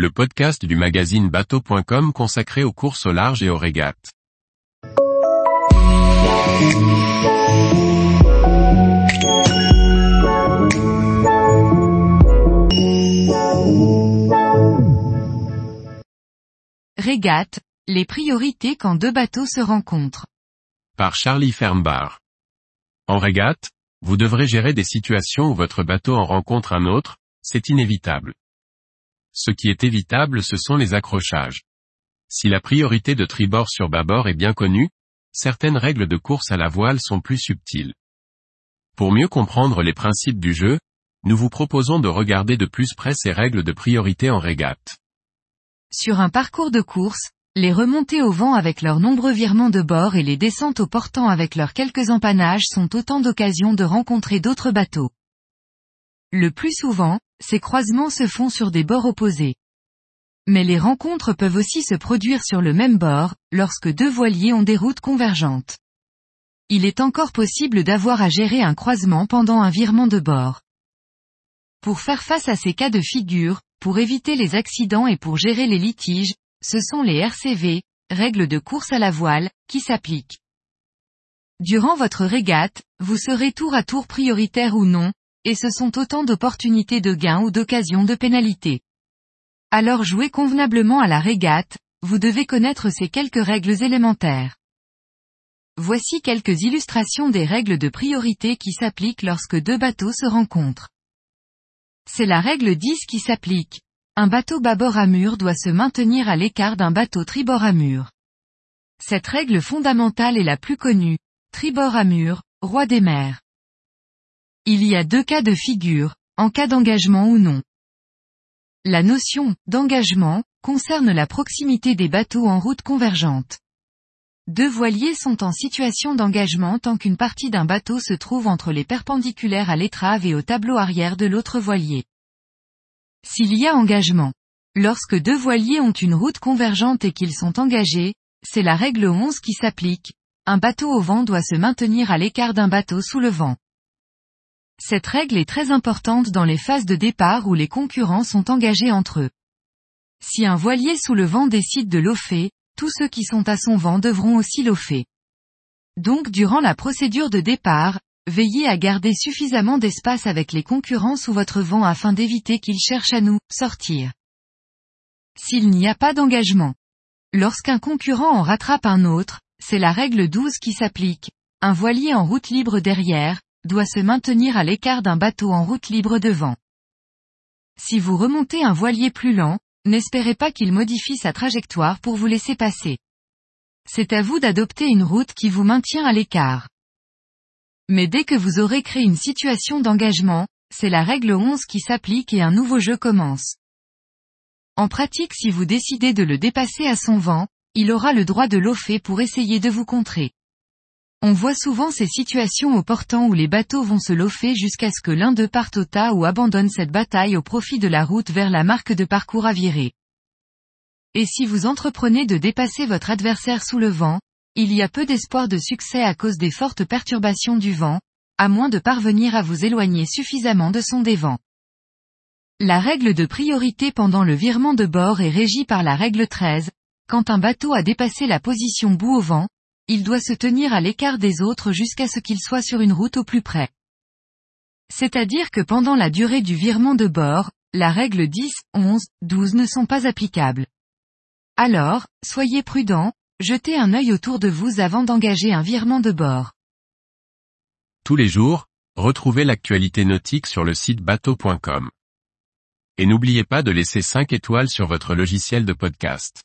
le podcast du magazine bateau.com consacré aux courses au large et aux régates. Régate, les priorités quand deux bateaux se rencontrent. Par Charlie Fernbar. En régate, vous devrez gérer des situations où votre bateau en rencontre un autre, c'est inévitable. Ce qui est évitable ce sont les accrochages. Si la priorité de tribord sur bâbord est bien connue, certaines règles de course à la voile sont plus subtiles. Pour mieux comprendre les principes du jeu, nous vous proposons de regarder de plus près ces règles de priorité en régate. Sur un parcours de course, les remontées au vent avec leurs nombreux virements de bord et les descentes au portant avec leurs quelques empannages sont autant d'occasions de rencontrer d'autres bateaux. Le plus souvent, ces croisements se font sur des bords opposés. Mais les rencontres peuvent aussi se produire sur le même bord, lorsque deux voiliers ont des routes convergentes. Il est encore possible d'avoir à gérer un croisement pendant un virement de bord. Pour faire face à ces cas de figure, pour éviter les accidents et pour gérer les litiges, ce sont les RCV, règles de course à la voile, qui s'appliquent. Durant votre régate, vous serez tour à tour prioritaire ou non, et ce sont autant d'opportunités de gain ou d'occasions de pénalité. Alors jouez convenablement à la régate, vous devez connaître ces quelques règles élémentaires. Voici quelques illustrations des règles de priorité qui s'appliquent lorsque deux bateaux se rencontrent. C'est la règle 10 qui s'applique. Un bateau bâbord à doit se maintenir à l'écart d'un bateau tribord à. Cette règle fondamentale est la plus connue. Tribord à roi des mers. Il y a deux cas de figure, en cas d'engagement ou non. La notion d'engagement concerne la proximité des bateaux en route convergente. Deux voiliers sont en situation d'engagement tant qu'une partie d'un bateau se trouve entre les perpendiculaires à l'étrave et au tableau arrière de l'autre voilier. S'il y a engagement. Lorsque deux voiliers ont une route convergente et qu'ils sont engagés, c'est la règle 11 qui s'applique. Un bateau au vent doit se maintenir à l'écart d'un bateau sous le vent. Cette règle est très importante dans les phases de départ où les concurrents sont engagés entre eux. Si un voilier sous le vent décide de l'offer, tous ceux qui sont à son vent devront aussi l'offer. Donc durant la procédure de départ, veillez à garder suffisamment d'espace avec les concurrents sous votre vent afin d'éviter qu'ils cherchent à nous sortir. S'il n'y a pas d'engagement. Lorsqu'un concurrent en rattrape un autre, c'est la règle 12 qui s'applique. Un voilier en route libre derrière, doit se maintenir à l'écart d'un bateau en route libre devant. Si vous remontez un voilier plus lent, n'espérez pas qu'il modifie sa trajectoire pour vous laisser passer. C'est à vous d'adopter une route qui vous maintient à l'écart. Mais dès que vous aurez créé une situation d'engagement, c'est la règle 11 qui s'applique et un nouveau jeu commence. En pratique si vous décidez de le dépasser à son vent, il aura le droit de l'offer pour essayer de vous contrer. On voit souvent ces situations au portant où les bateaux vont se lofer jusqu'à ce que l'un d'eux parte au tas ou abandonne cette bataille au profit de la route vers la marque de parcours à virer. Et si vous entreprenez de dépasser votre adversaire sous le vent, il y a peu d'espoir de succès à cause des fortes perturbations du vent, à moins de parvenir à vous éloigner suffisamment de son dévent. La règle de priorité pendant le virement de bord est régie par la règle 13, quand un bateau a dépassé la position bout au vent, il doit se tenir à l'écart des autres jusqu'à ce qu'il soit sur une route au plus près. C'est-à-dire que pendant la durée du virement de bord, la règle 10, 11, 12 ne sont pas applicables. Alors, soyez prudent, jetez un œil autour de vous avant d'engager un virement de bord. Tous les jours, retrouvez l'actualité nautique sur le site bateau.com. Et n'oubliez pas de laisser 5 étoiles sur votre logiciel de podcast.